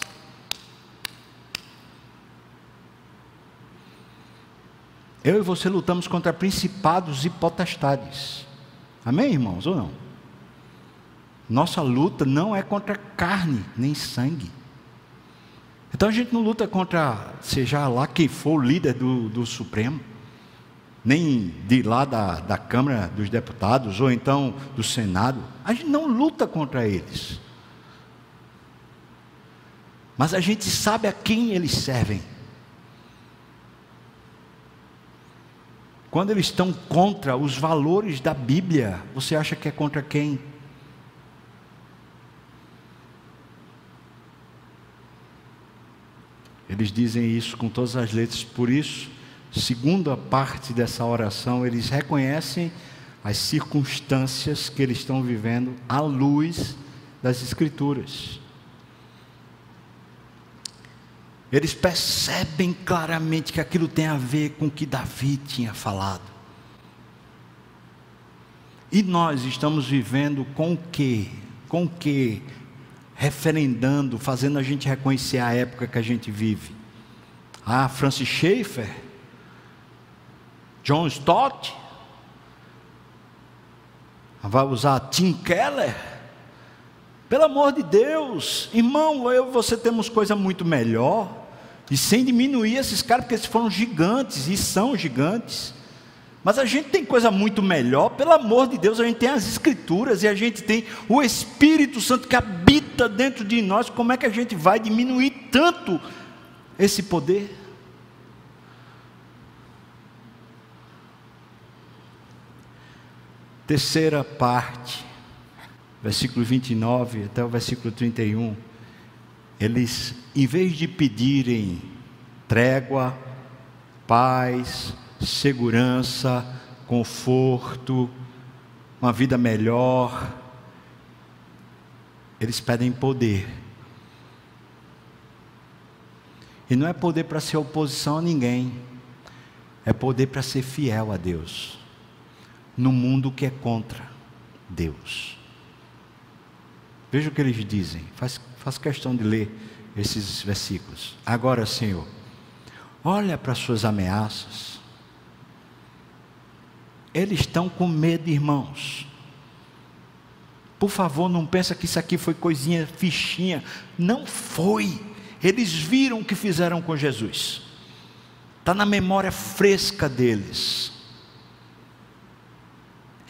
Eu e você lutamos contra principados e potestades. Amém, irmãos, ou não? Nossa luta não é contra carne nem sangue. Então a gente não luta contra, seja lá quem for o líder do, do Supremo, nem de lá da, da Câmara dos Deputados, ou então do Senado. A gente não luta contra eles. Mas a gente sabe a quem eles servem. Quando eles estão contra os valores da Bíblia, você acha que é contra quem? Eles dizem isso com todas as letras, por isso, segunda parte dessa oração, eles reconhecem as circunstâncias que eles estão vivendo à luz das Escrituras. Eles percebem claramente que aquilo tem a ver com o que Davi tinha falado. E nós estamos vivendo com o quê? Com o quê? Referendando, fazendo a gente reconhecer a época que a gente vive. Ah, Francis Schaeffer, John Stott, vai usar Tim Keller. Pelo amor de Deus, irmão, eu e você temos coisa muito melhor. E sem diminuir esses caras, porque eles foram gigantes e são gigantes. Mas a gente tem coisa muito melhor, pelo amor de Deus, a gente tem as Escrituras e a gente tem o Espírito Santo que habita dentro de nós. Como é que a gente vai diminuir tanto esse poder? Terceira parte, versículo 29 até o versículo 31 eles, em vez de pedirem trégua, paz, segurança, conforto, uma vida melhor, eles pedem poder. E não é poder para ser oposição a ninguém, é poder para ser fiel a Deus, no mundo que é contra Deus. Veja o que eles dizem, faz Faço questão de ler esses versículos. Agora, Senhor, olha para as suas ameaças. Eles estão com medo, irmãos. Por favor, não pensa que isso aqui foi coisinha, fichinha. Não foi. Eles viram o que fizeram com Jesus. Está na memória fresca deles.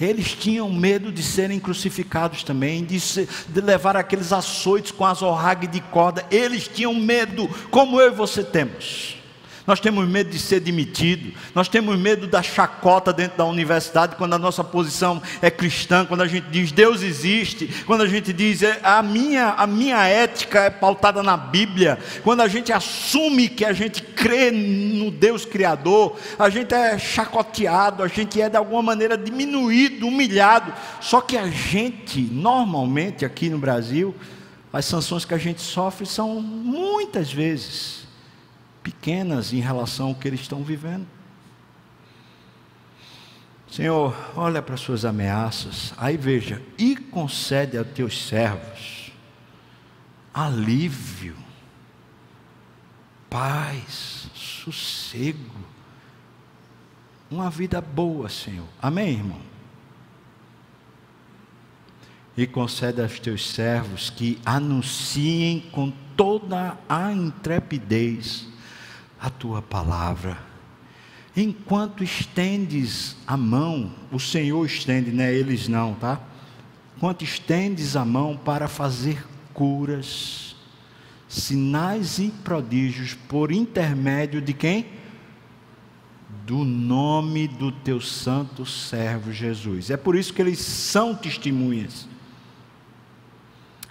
Eles tinham medo de serem crucificados também, de, ser, de levar aqueles açoites com as orrague de corda. Eles tinham medo, como eu e você temos. Nós temos medo de ser demitido, nós temos medo da chacota dentro da universidade, quando a nossa posição é cristã, quando a gente diz Deus existe, quando a gente diz é, a minha, a minha ética é pautada na Bíblia, quando a gente assume que a gente crê no Deus Criador, a gente é chacoteado, a gente é de alguma maneira diminuído, humilhado. Só que a gente, normalmente aqui no Brasil, as sanções que a gente sofre são muitas vezes pequenas em relação ao que eles estão vivendo. Senhor, olha para as suas ameaças, aí veja, e concede a teus servos alívio, paz, sossego, uma vida boa, Senhor. Amém, irmão? E concede aos teus servos que anunciem com toda a intrepidez a tua palavra. Enquanto estendes a mão, o Senhor estende, não é eles não, tá? Enquanto estendes a mão para fazer curas, sinais e prodígios por intermédio de quem? Do nome do teu santo servo Jesus. É por isso que eles são testemunhas.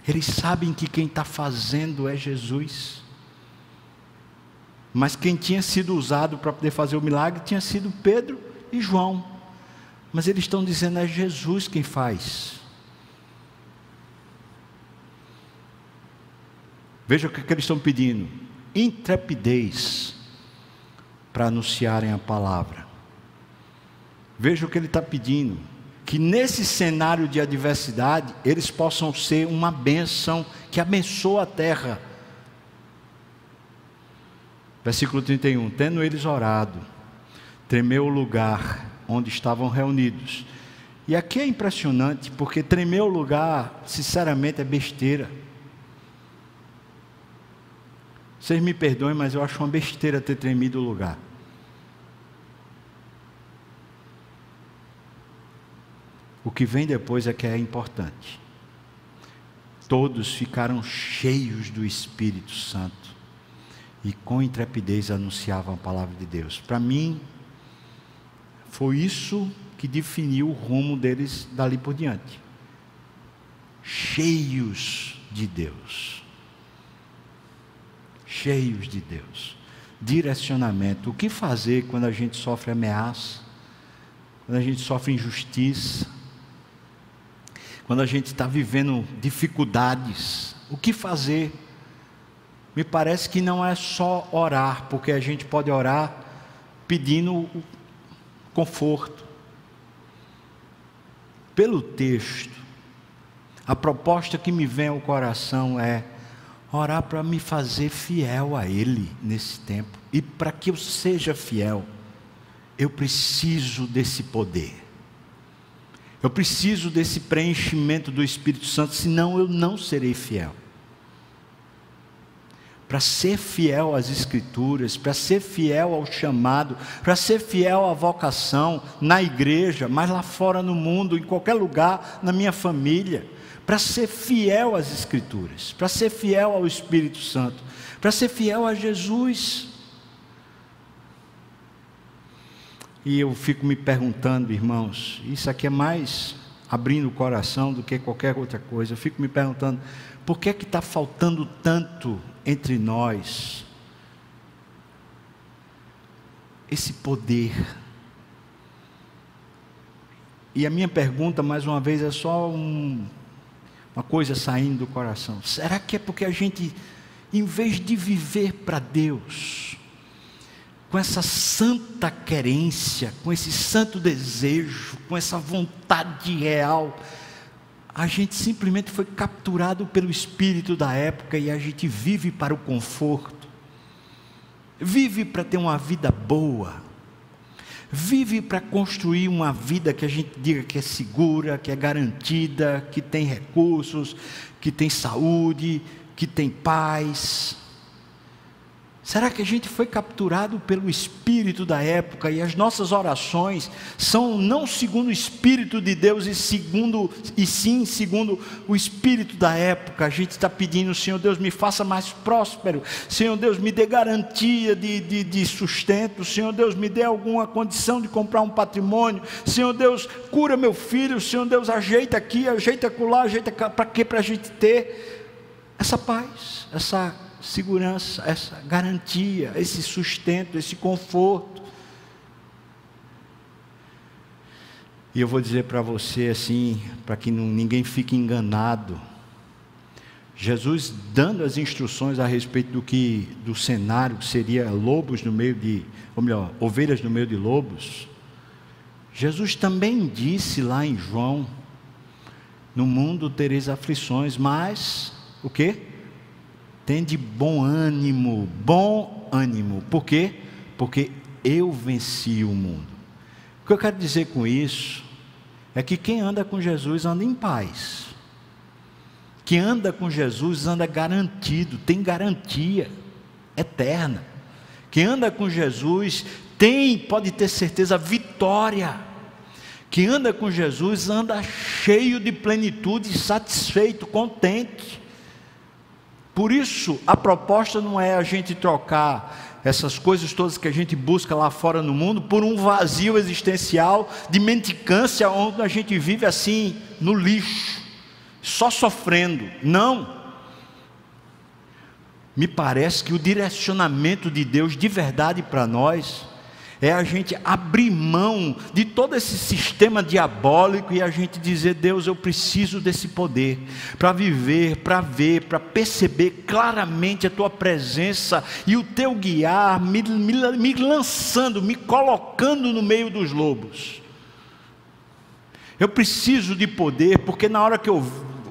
Eles sabem que quem está fazendo é Jesus. Mas quem tinha sido usado para poder fazer o milagre tinha sido Pedro e João. Mas eles estão dizendo é Jesus quem faz. Veja o que, que eles estão pedindo: intrepidez para anunciarem a palavra. Veja o que ele está pedindo: que nesse cenário de adversidade eles possam ser uma bênção que abençoa a terra. Versículo 31: Tendo eles orado, tremeu o lugar onde estavam reunidos. E aqui é impressionante, porque tremer o lugar, sinceramente, é besteira. Vocês me perdoem, mas eu acho uma besteira ter tremido o lugar. O que vem depois é que é importante. Todos ficaram cheios do Espírito Santo e com intrepidez anunciavam a palavra de Deus. Para mim, foi isso que definiu o rumo deles dali por diante. Cheios de Deus. Cheios de Deus. Direcionamento. O que fazer quando a gente sofre ameaça? Quando a gente sofre injustiça? Quando a gente está vivendo dificuldades? O que fazer? Me parece que não é só orar, porque a gente pode orar pedindo conforto. Pelo texto, a proposta que me vem ao coração é orar para me fazer fiel a Ele nesse tempo. E para que eu seja fiel, eu preciso desse poder. Eu preciso desse preenchimento do Espírito Santo, senão eu não serei fiel para ser fiel às Escrituras, para ser fiel ao chamado, para ser fiel à vocação na igreja, mas lá fora no mundo, em qualquer lugar, na minha família, para ser fiel às Escrituras, para ser fiel ao Espírito Santo, para ser fiel a Jesus. E eu fico me perguntando, irmãos, isso aqui é mais abrindo o coração do que qualquer outra coisa. Eu fico me perguntando, por que é que está faltando tanto entre nós esse poder. E a minha pergunta, mais uma vez, é só um, uma coisa saindo do coração: será que é porque a gente, em vez de viver para Deus, com essa santa querência, com esse santo desejo, com essa vontade real, a gente simplesmente foi capturado pelo espírito da época e a gente vive para o conforto, vive para ter uma vida boa, vive para construir uma vida que a gente diga que é segura, que é garantida, que tem recursos, que tem saúde, que tem paz. Será que a gente foi capturado pelo espírito da época e as nossas orações são não segundo o espírito de Deus e segundo e sim segundo o espírito da época? A gente está pedindo, Senhor Deus, me faça mais próspero, Senhor Deus, me dê garantia de, de, de sustento, Senhor Deus, me dê alguma condição de comprar um patrimônio, Senhor Deus, cura meu filho, Senhor Deus, ajeita aqui, ajeita acolá, ajeita para quê? Para a gente ter essa paz, essa segurança, essa garantia, esse sustento, esse conforto. E eu vou dizer para você assim, para que não, ninguém fique enganado. Jesus dando as instruções a respeito do que do cenário que seria lobos no meio de, ou melhor, ovelhas no meio de lobos. Jesus também disse lá em João: No mundo tereis aflições, mas o que? Tende bom ânimo, bom ânimo. Por quê? Porque eu venci o mundo. O que eu quero dizer com isso é que quem anda com Jesus anda em paz. Quem anda com Jesus anda garantido, tem garantia eterna. Quem anda com Jesus tem, pode ter certeza, vitória. Quem anda com Jesus anda cheio de plenitude, satisfeito, contente. Por isso, a proposta não é a gente trocar essas coisas todas que a gente busca lá fora no mundo por um vazio existencial de mendicância onde a gente vive assim no lixo, só sofrendo. Não. Me parece que o direcionamento de Deus de verdade para nós é a gente abrir mão de todo esse sistema diabólico e a gente dizer: Deus, eu preciso desse poder para viver, para ver, para perceber claramente a tua presença e o teu guiar, me, me, me lançando, me colocando no meio dos lobos. Eu preciso de poder, porque na hora que eu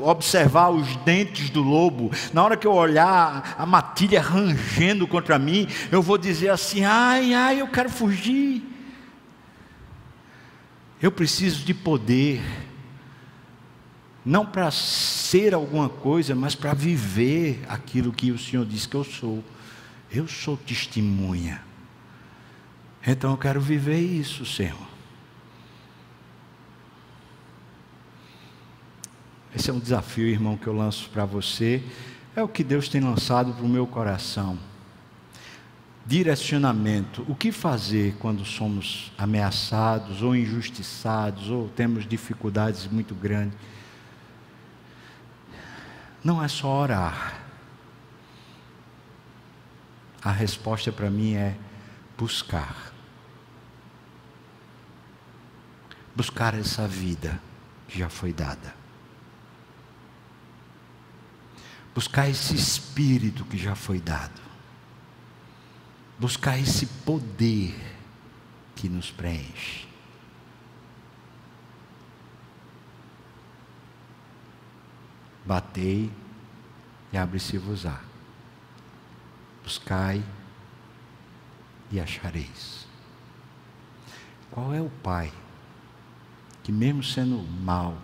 observar os dentes do lobo, na hora que eu olhar a matilha rangendo contra mim, eu vou dizer assim: ai, ai, eu quero fugir. Eu preciso de poder, não para ser alguma coisa, mas para viver aquilo que o Senhor diz que eu sou. Eu sou testemunha. Então eu quero viver isso, Senhor. Esse é um desafio, irmão, que eu lanço para você. É o que Deus tem lançado para o meu coração. Direcionamento. O que fazer quando somos ameaçados ou injustiçados ou temos dificuldades muito grandes? Não é só orar. A resposta para mim é buscar. Buscar essa vida que já foi dada. Buscar esse espírito que já foi dado, buscar esse poder que nos preenche. Batei e abre-se-vos-á. Buscai e achareis. Qual é o Pai que, mesmo sendo mau,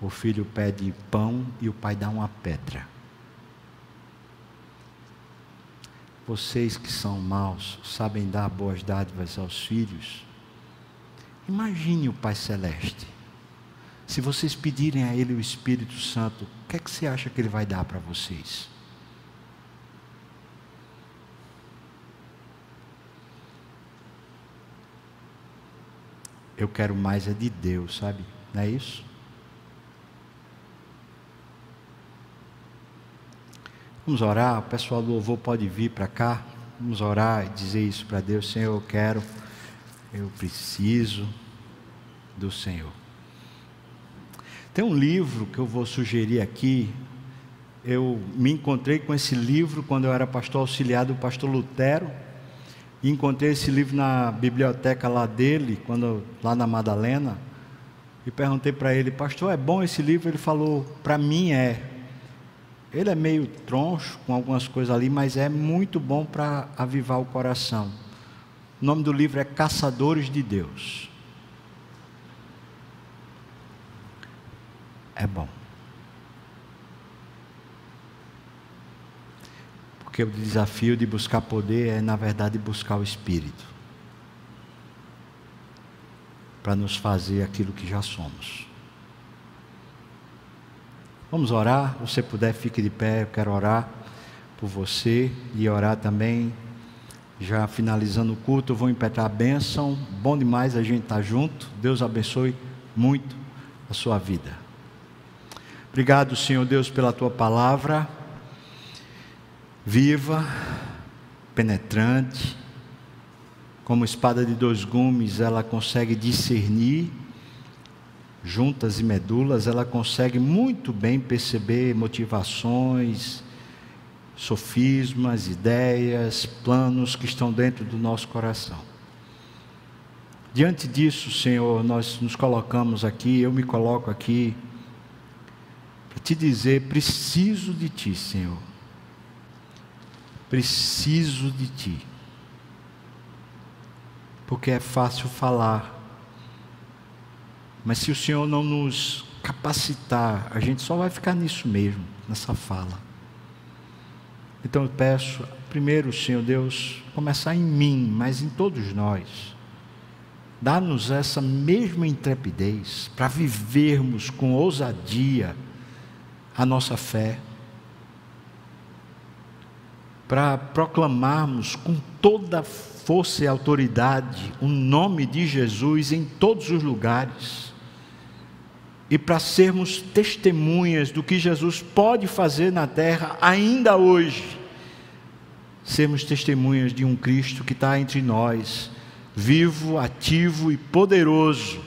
o filho pede pão e o pai dá uma pedra. Vocês que são maus, sabem dar boas dádivas aos filhos. Imagine o Pai Celeste. Se vocês pedirem a Ele o Espírito Santo, o que é que você acha que Ele vai dar para vocês? Eu quero mais é de Deus, sabe? Não é isso? Vamos orar, o pessoal do louvor pode vir para cá. Vamos orar e dizer isso para Deus: Senhor, eu quero, eu preciso do Senhor. Tem um livro que eu vou sugerir aqui. Eu me encontrei com esse livro quando eu era pastor auxiliar do pastor Lutero. E encontrei esse livro na biblioteca lá dele, quando lá na Madalena. E perguntei para ele, pastor, é bom esse livro? Ele falou, para mim é. Ele é meio troncho com algumas coisas ali, mas é muito bom para avivar o coração. O nome do livro é Caçadores de Deus. É bom. Porque o desafio de buscar poder é, na verdade, buscar o Espírito para nos fazer aquilo que já somos. Vamos orar. Se você puder, fique de pé. Eu quero orar por você e orar também. Já finalizando o culto, eu vou impetrar a bênção. Bom demais a gente estar junto. Deus abençoe muito a sua vida. Obrigado, Senhor Deus, pela tua palavra viva, penetrante, como espada de dois gumes, ela consegue discernir juntas e medulas, ela consegue muito bem perceber motivações, sofismas, ideias, planos que estão dentro do nosso coração. Diante disso, Senhor, nós nos colocamos aqui, eu me coloco aqui, para te dizer: preciso de Ti, Senhor. Preciso de Ti. Porque é fácil falar, mas se o Senhor não nos capacitar, a gente só vai ficar nisso mesmo, nessa fala. Então eu peço, primeiro, Senhor Deus, começar em mim, mas em todos nós. Dá-nos essa mesma intrepidez para vivermos com ousadia a nossa fé, para proclamarmos com toda força e autoridade o nome de Jesus em todos os lugares e para sermos testemunhas do que Jesus pode fazer na terra ainda hoje. Sermos testemunhas de um Cristo que está entre nós, vivo, ativo e poderoso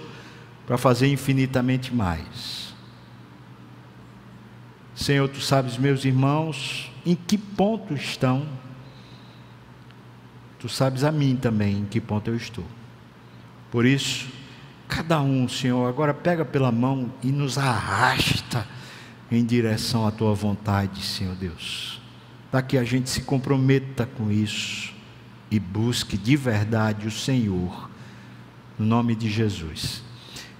para fazer infinitamente mais. Senhor, tu sabes, meus irmãos, em que ponto estão. Tu sabes a mim também em que ponto eu estou. Por isso, cada um, Senhor, agora pega pela mão e nos arrasta em direção à tua vontade, Senhor Deus. Para que a gente se comprometa com isso e busque de verdade o Senhor, no nome de Jesus.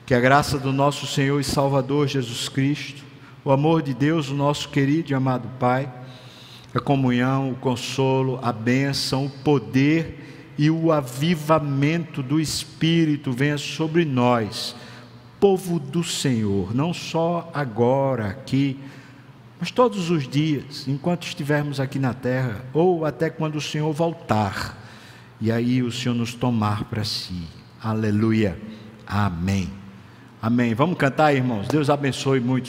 Que a graça do nosso Senhor e Salvador Jesus Cristo, o amor de Deus, o nosso querido e amado Pai, a comunhão, o consolo, a bênção, o poder e o avivamento do Espírito venha sobre nós, povo do Senhor, não só agora, aqui, mas todos os dias, enquanto estivermos aqui na terra, ou até quando o Senhor voltar, e aí o Senhor nos tomar para si. Aleluia. Amém. Amém. Vamos cantar, irmãos. Deus abençoe muito.